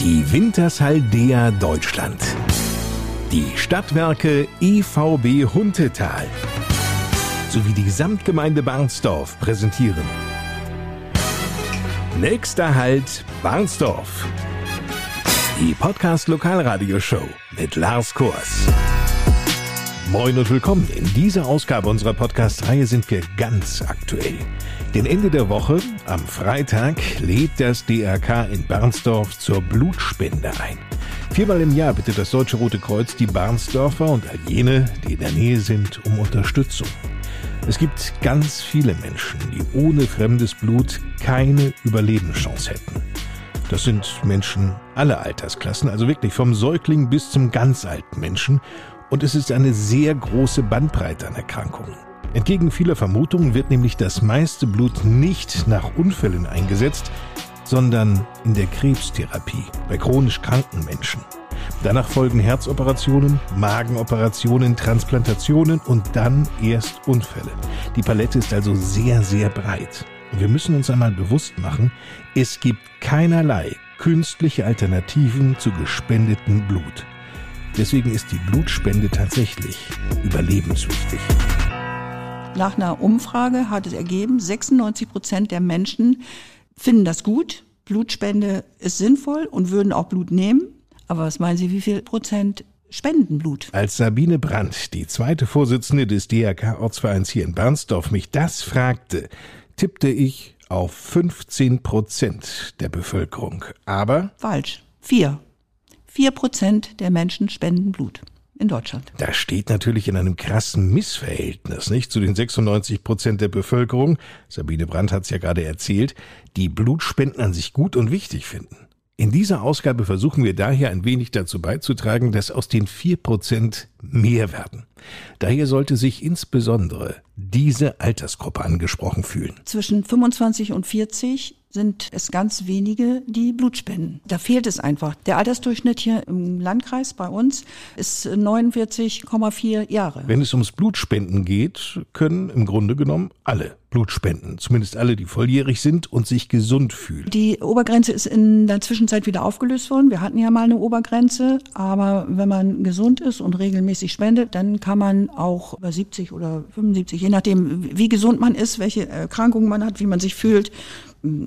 Die Wintershaldea Deutschland. Die Stadtwerke EVB Huntetal sowie die Samtgemeinde Barnsdorf präsentieren. Nächster Halt Barnsdorf. Die Podcast Lokalradioshow mit Lars Kors. Moin und willkommen. In dieser Ausgabe unserer Podcast-Reihe sind wir ganz aktuell. Den Ende der Woche, am Freitag, lädt das DRK in Barnsdorf zur Blutspende ein. Viermal im Jahr bittet das Deutsche Rote Kreuz die Barnsdorfer und all jene, die in der Nähe sind, um Unterstützung. Es gibt ganz viele Menschen, die ohne fremdes Blut keine Überlebenschance hätten. Das sind Menschen aller Altersklassen, also wirklich vom Säugling bis zum ganz alten Menschen. Und es ist eine sehr große Bandbreite an Erkrankungen. Entgegen vieler Vermutungen wird nämlich das meiste Blut nicht nach Unfällen eingesetzt, sondern in der Krebstherapie bei chronisch kranken Menschen. Danach folgen Herzoperationen, Magenoperationen, Transplantationen und dann erst Unfälle. Die Palette ist also sehr, sehr breit. Und wir müssen uns einmal bewusst machen, es gibt keinerlei künstliche Alternativen zu gespendetem Blut. Deswegen ist die Blutspende tatsächlich überlebenswichtig. Nach einer Umfrage hat es ergeben, 96 Prozent der Menschen finden das gut. Blutspende ist sinnvoll und würden auch Blut nehmen. Aber was meinen Sie, wie viel Prozent spenden Blut? Als Sabine Brandt, die zweite Vorsitzende des DRK-Ortsvereins hier in Bernsdorf, mich das fragte, tippte ich auf 15 Prozent der Bevölkerung. Aber? Falsch. Vier. Vier Prozent der Menschen spenden Blut in Deutschland. Das steht natürlich in einem krassen Missverhältnis, nicht? Zu den 96 Prozent der Bevölkerung, Sabine Brandt hat es ja gerade erzählt, die Blutspenden an sich gut und wichtig finden. In dieser Ausgabe versuchen wir daher ein wenig dazu beizutragen, dass aus den vier Prozent mehr werden. Daher sollte sich insbesondere diese Altersgruppe angesprochen fühlen. Zwischen 25 und 40 sind es ganz wenige, die Blut spenden. Da fehlt es einfach. Der Altersdurchschnitt hier im Landkreis bei uns ist 49,4 Jahre. Wenn es ums Blutspenden geht, können im Grunde genommen alle Blut spenden. Zumindest alle, die volljährig sind und sich gesund fühlen. Die Obergrenze ist in der Zwischenzeit wieder aufgelöst worden. Wir hatten ja mal eine Obergrenze, aber wenn man gesund ist und regelmäßig spendet, dann kann man auch über 70 oder 75, je nachdem, wie gesund man ist, welche Erkrankungen man hat, wie man sich fühlt,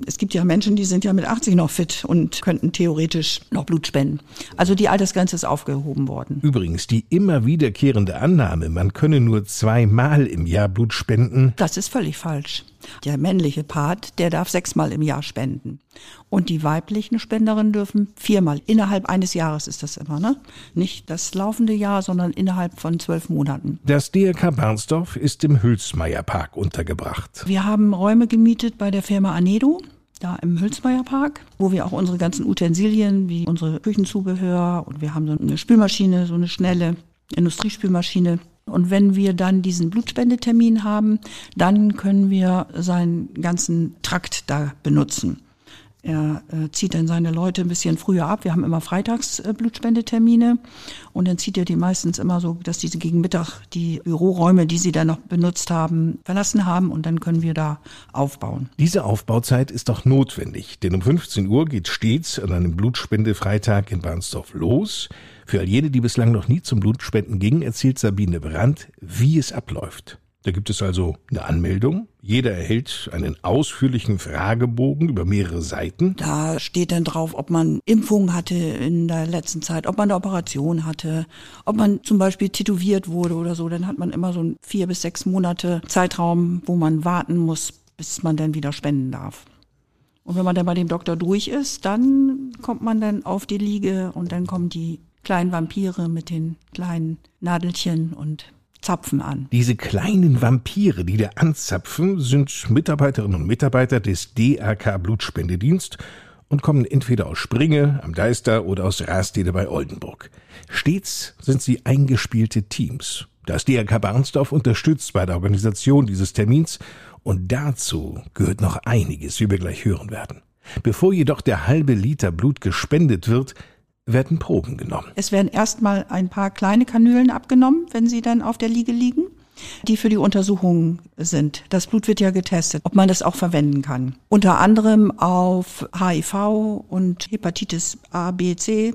es gibt ja Menschen, die sind ja mit 80 noch fit und könnten theoretisch noch Blut spenden. Also die Altersgrenze ist aufgehoben worden. Übrigens, die immer wiederkehrende Annahme, man könne nur zweimal im Jahr Blut spenden. Das ist völlig falsch. Der männliche Part, der darf sechsmal im Jahr spenden. Und die weiblichen Spenderinnen dürfen viermal. Innerhalb eines Jahres ist das immer, ne? Nicht das laufende Jahr, sondern innerhalb von zwölf Monaten. Das DRK Barnsdorf ist im Hülsmeyer Park untergebracht. Wir haben Räume gemietet bei der Firma Anedo da im Hülsmeyer Park, wo wir auch unsere ganzen Utensilien wie unsere Küchenzubehör und wir haben so eine Spülmaschine, so eine schnelle Industriespülmaschine und wenn wir dann diesen Blutspendetermin haben, dann können wir seinen ganzen Trakt da benutzen. Er äh, zieht dann seine Leute ein bisschen früher ab. Wir haben immer freitags äh, Blutspendetermine und dann zieht er die meistens immer so, dass diese gegen Mittag die Büroräume, die sie dann noch benutzt haben, verlassen haben und dann können wir da aufbauen. Diese Aufbauzeit ist doch notwendig, denn um 15 Uhr geht stets an einem Blutspendefreitag in Barnsdorf los. Für all jene, die bislang noch nie zum Blutspenden gingen, erzählt Sabine Brandt, wie es abläuft. Da gibt es also eine Anmeldung. Jeder erhält einen ausführlichen Fragebogen über mehrere Seiten. Da steht dann drauf, ob man Impfungen hatte in der letzten Zeit, ob man eine Operation hatte, ob man zum Beispiel tätowiert wurde oder so. Dann hat man immer so einen vier bis sechs Monate Zeitraum, wo man warten muss, bis man dann wieder spenden darf. Und wenn man dann bei dem Doktor durch ist, dann kommt man dann auf die Liege und dann kommen die kleinen Vampire mit den kleinen Nadelchen und zapfen an. Diese kleinen Vampire, die da anzapfen, sind Mitarbeiterinnen und Mitarbeiter des DRK Blutspendedienst und kommen entweder aus Springe am Deister oder aus Rastede bei Oldenburg. Stets sind sie eingespielte Teams. Das DRK Barnsdorf unterstützt bei der Organisation dieses Termins und dazu gehört noch einiges, wie wir gleich hören werden. Bevor jedoch der halbe Liter Blut gespendet wird, werden Proben genommen. Es werden erstmal ein paar kleine Kanülen abgenommen, wenn sie dann auf der Liege liegen. die für die Untersuchungen sind. Das Blut wird ja getestet, ob man das auch verwenden kann. Unter anderem auf HIV und Hepatitis A, B, C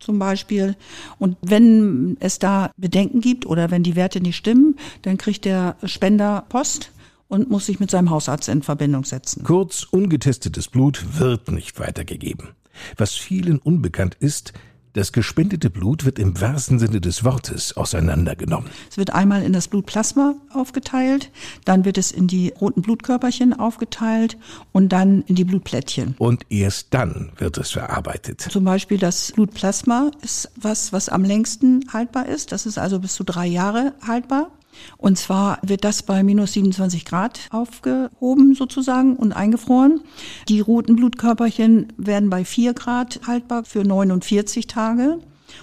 zum Beispiel. Und wenn es da Bedenken gibt oder wenn die Werte nicht stimmen, dann kriegt der Spender Post und muss sich mit seinem Hausarzt in Verbindung setzen. Kurz, ungetestetes Blut wird nicht weitergegeben. Was vielen unbekannt ist, das gespendete Blut wird im wahrsten Sinne des Wortes auseinandergenommen. Es wird einmal in das Blutplasma aufgeteilt, dann wird es in die roten Blutkörperchen aufgeteilt und dann in die Blutplättchen. Und erst dann wird es verarbeitet. Zum Beispiel das Blutplasma ist was, was am längsten haltbar ist. Das ist also bis zu drei Jahre haltbar. Und zwar wird das bei minus 27 Grad aufgehoben sozusagen und eingefroren. Die roten Blutkörperchen werden bei 4 Grad haltbar für 49 Tage.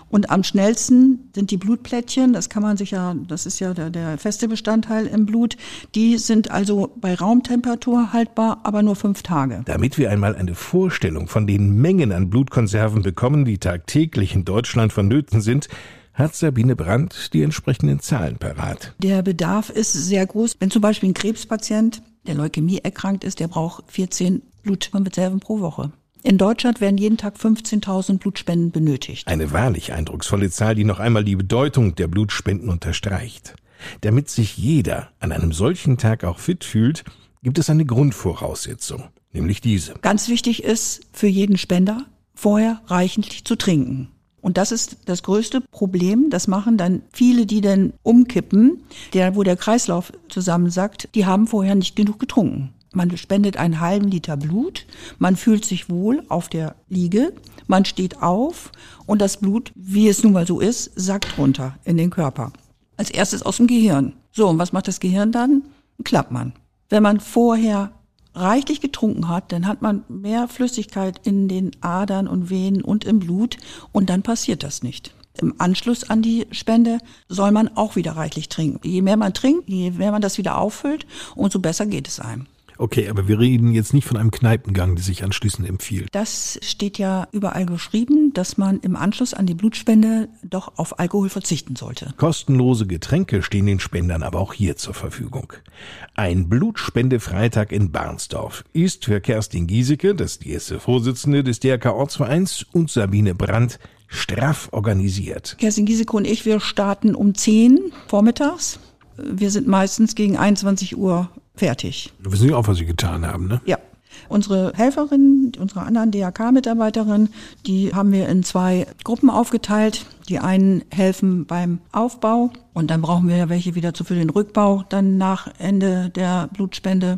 Und am schnellsten sind die Blutplättchen, das kann man sich ja, das ist ja der, der feste Bestandteil im Blut, die sind also bei Raumtemperatur haltbar, aber nur fünf Tage. Damit wir einmal eine Vorstellung von den Mengen an Blutkonserven bekommen, die tagtäglich in Deutschland vonnöten sind, hat Sabine Brandt die entsprechenden Zahlen parat. Der Bedarf ist sehr groß. Wenn zum Beispiel ein Krebspatient, der Leukämie erkrankt ist, der braucht 14 Blutkonserven pro Woche. In Deutschland werden jeden Tag 15.000 Blutspenden benötigt. Eine wahrlich eindrucksvolle Zahl, die noch einmal die Bedeutung der Blutspenden unterstreicht. Damit sich jeder an einem solchen Tag auch fit fühlt, gibt es eine Grundvoraussetzung, nämlich diese. Ganz wichtig ist für jeden Spender, vorher reichlich zu trinken. Und das ist das größte Problem. Das machen dann viele, die dann umkippen, der, wo der Kreislauf zusammensackt, die haben vorher nicht genug getrunken. Man spendet einen halben Liter Blut, man fühlt sich wohl auf der Liege, man steht auf und das Blut, wie es nun mal so ist, sackt runter in den Körper. Als erstes aus dem Gehirn. So, und was macht das Gehirn dann? Klappt man. Wenn man vorher reichlich getrunken hat, dann hat man mehr Flüssigkeit in den Adern und Venen und im Blut und dann passiert das nicht. Im Anschluss an die Spende soll man auch wieder reichlich trinken. Je mehr man trinkt, je mehr man das wieder auffüllt, umso besser geht es einem. Okay, aber wir reden jetzt nicht von einem Kneipengang, der sich anschließend empfiehlt. Das steht ja überall geschrieben, dass man im Anschluss an die Blutspende doch auf Alkohol verzichten sollte. Kostenlose Getränke stehen den Spendern aber auch hier zur Verfügung. Ein Blutspendefreitag in Barnsdorf ist für Kerstin Giesecke, das ist die erste Vorsitzende des DRK Ortsvereins, und Sabine Brandt straff organisiert. Kerstin Giesecke und ich, wir starten um 10 vormittags. Wir sind meistens gegen 21 Uhr fertig. Wir wissen ja auch, was Sie getan haben, ne? Ja. Unsere Helferin, unsere anderen DRK-Mitarbeiterin, die haben wir in zwei Gruppen aufgeteilt. Die einen helfen beim Aufbau und dann brauchen wir ja welche wieder für den Rückbau, dann nach Ende der Blutspende.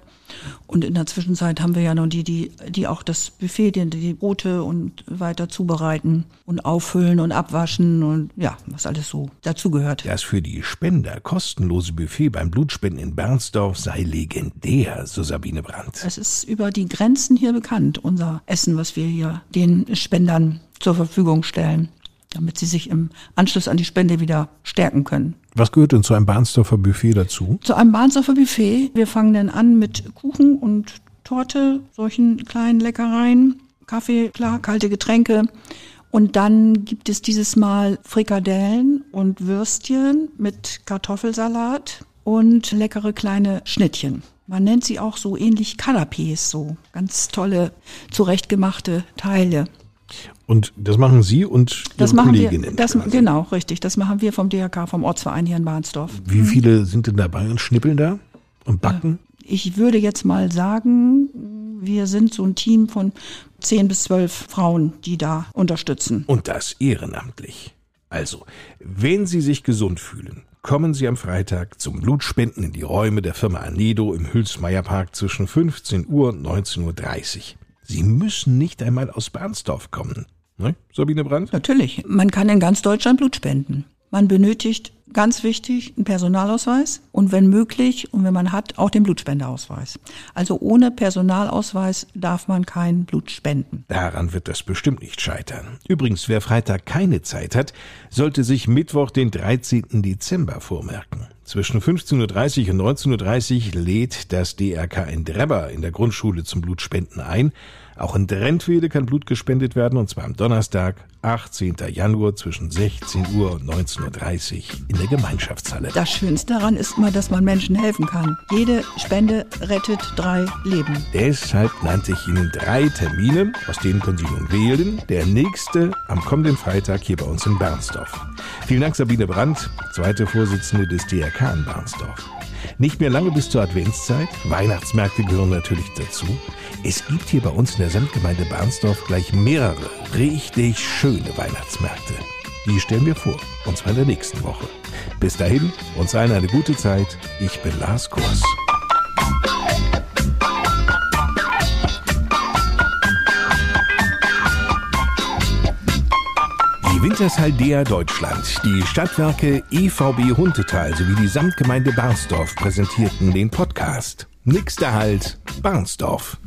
Und in der Zwischenzeit haben wir ja noch die, die, die auch das Buffet, die, die Brote und weiter zubereiten und auffüllen und abwaschen und ja, was alles so dazugehört. Das für die Spender kostenlose Buffet beim Blutspenden in Bernsdorf sei legendär, so Sabine Brandt. Es ist über die Grenzen hier bekannt, unser Essen, was wir hier den Spendern zur Verfügung stellen damit sie sich im Anschluss an die Spende wieder stärken können. Was gehört denn zu einem Bahnsdorfer Buffet dazu? Zu einem Bahnsdorfer Buffet. Wir fangen dann an mit Kuchen und Torte, solchen kleinen Leckereien, Kaffee, klar, kalte Getränke. Und dann gibt es dieses Mal Frikadellen und Würstchen mit Kartoffelsalat und leckere kleine Schnittchen. Man nennt sie auch so ähnlich Canapés, so ganz tolle, zurechtgemachte Teile. Und das machen Sie und Ihre das machen Kolleginnen? Wir, das, genau, richtig. Das machen wir vom DHK, vom Ortsverein hier in Bahnsdorf. Wie viele sind denn dabei und schnippeln da und backen? Ich würde jetzt mal sagen, wir sind so ein Team von zehn bis zwölf Frauen, die da unterstützen. Und das ehrenamtlich. Also, wenn Sie sich gesund fühlen, kommen Sie am Freitag zum Blutspenden in die Räume der Firma Anedo im Hülsmeierpark zwischen 15 Uhr und 19.30 Uhr. Sie müssen nicht einmal aus Bernsdorf kommen. Ne, Sabine Brandt? Natürlich. Man kann in ganz Deutschland Blut spenden. Man benötigt, ganz wichtig, einen Personalausweis und wenn möglich und wenn man hat, auch den Blutspenderausweis. Also ohne Personalausweis darf man kein Blut spenden. Daran wird das bestimmt nicht scheitern. Übrigens, wer Freitag keine Zeit hat, sollte sich Mittwoch, den 13. Dezember vormerken. Zwischen 15.30 Uhr und 19.30 Uhr lädt das DRK in Drebber in der Grundschule zum Blutspenden ein. Auch in Drentwede kann Blut gespendet werden, und zwar am Donnerstag, 18. Januar zwischen 16 Uhr und 19.30 Uhr in der Gemeinschaftshalle. Das Schönste daran ist immer, dass man Menschen helfen kann. Jede Spende rettet drei Leben. Deshalb nannte ich Ihnen drei Termine, aus denen können Sie nun wählen. Der nächste am kommenden Freitag hier bei uns in Bernsdorf. Vielen Dank, Sabine Brandt, zweite Vorsitzende des DRK in Bernsdorf. Nicht mehr lange bis zur Adventszeit. Weihnachtsmärkte gehören natürlich dazu. Es gibt hier bei uns in der Samtgemeinde Barnsdorf gleich mehrere richtig schöne Weihnachtsmärkte. Die stellen wir vor, und zwar in der nächsten Woche. Bis dahin, uns allen eine gute Zeit. Ich bin Lars Kurs. Die Wintershaldea Deutschland, die Stadtwerke EVB Huntetal sowie die Samtgemeinde Barnsdorf präsentierten den Podcast. Der Halt, Barnsdorf.